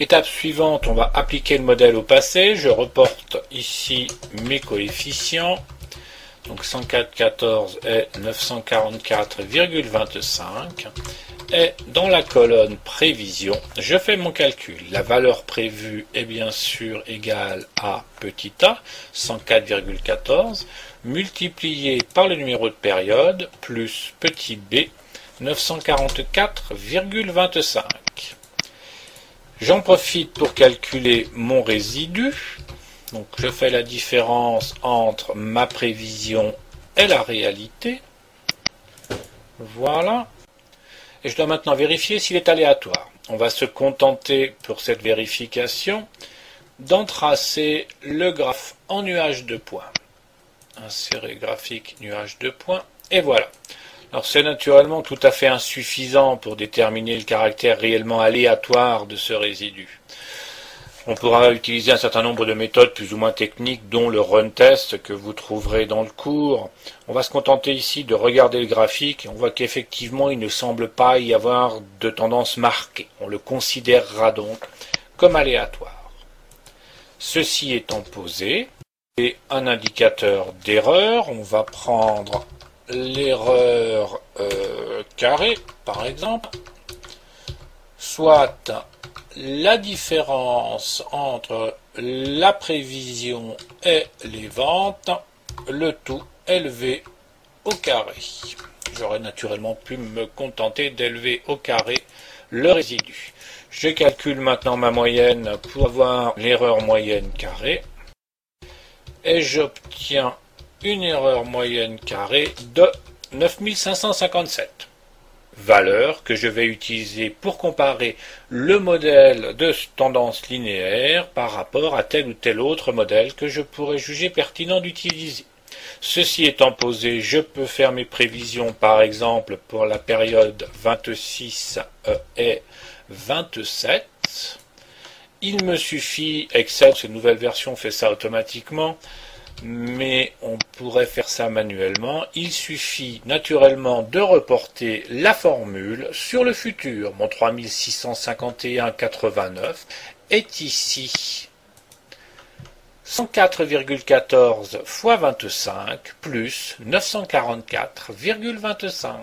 Étape suivante, on va appliquer le modèle au passé. Je reporte ici mes coefficients. Donc 104,14 est 944,25. Et dans la colonne prévision, je fais mon calcul. La valeur prévue est bien sûr égale à petit a, 104,14, multiplié par le numéro de période, plus petit b, 944,25. J'en profite pour calculer mon résidu. Donc je fais la différence entre ma prévision et la réalité. Voilà. Et je dois maintenant vérifier s'il est aléatoire. On va se contenter pour cette vérification d'en tracer le graphe en nuage de points. Insérer graphique nuage de points. Et voilà. Alors c'est naturellement tout à fait insuffisant pour déterminer le caractère réellement aléatoire de ce résidu. On pourra utiliser un certain nombre de méthodes plus ou moins techniques, dont le run test que vous trouverez dans le cours. On va se contenter ici de regarder le graphique et on voit qu'effectivement il ne semble pas y avoir de tendance marquée. On le considérera donc comme aléatoire. Ceci étant posé, et un indicateur d'erreur, on va prendre l'erreur euh, carrée, par exemple, soit la différence entre la prévision et les ventes, le tout élevé au carré. J'aurais naturellement pu me contenter d'élever au carré le résidu. Je calcule maintenant ma moyenne pour avoir l'erreur moyenne carrée et j'obtiens une erreur moyenne carrée de 9557. Valeur que je vais utiliser pour comparer le modèle de tendance linéaire par rapport à tel ou tel autre modèle que je pourrais juger pertinent d'utiliser. Ceci étant posé, je peux faire mes prévisions par exemple pour la période 26 et 27. Il me suffit, Excel, cette nouvelle version fait ça automatiquement, mais on pourrait faire ça manuellement. Il suffit naturellement de reporter la formule sur le futur. Mon 3651,89 est ici 104,14 fois 25 plus 944,25.